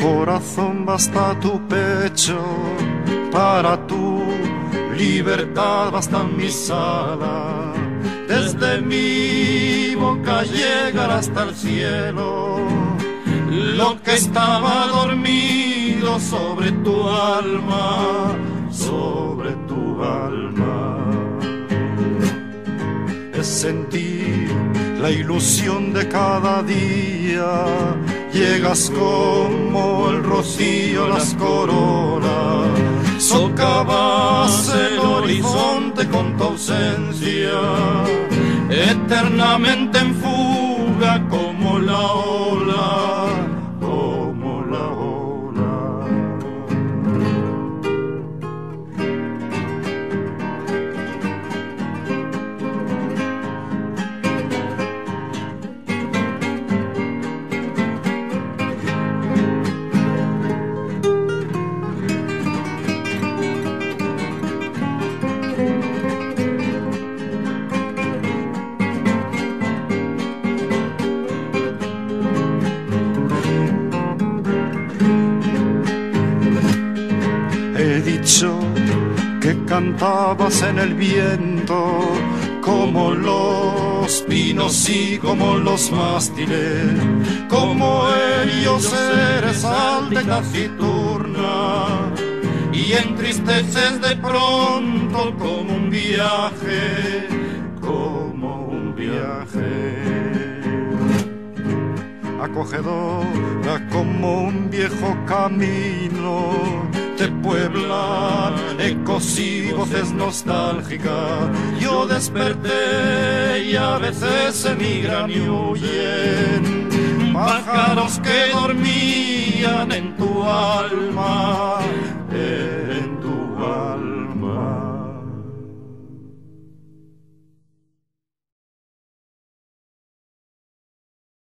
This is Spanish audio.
corazón basta tu pecho, para tu libertad bastan mis alas. Desde mi boca llegar hasta el cielo, lo que estaba dormido sobre tu alma, sentir la ilusión de cada día. Llegas como el rocío las coronas, socavas el horizonte con tu ausencia, eternamente en fuga como la ola, He dicho que cantabas en el viento como los pinos y como los mástiles, como ellos eres alta y taciturna y entristeces de pronto como un viaje, como un viaje acogedora como un viejo camino, te pueblan ecos y voces nostálgicas. Yo desperté y a veces emigran y huyen, pájaros que dormían en tu alma,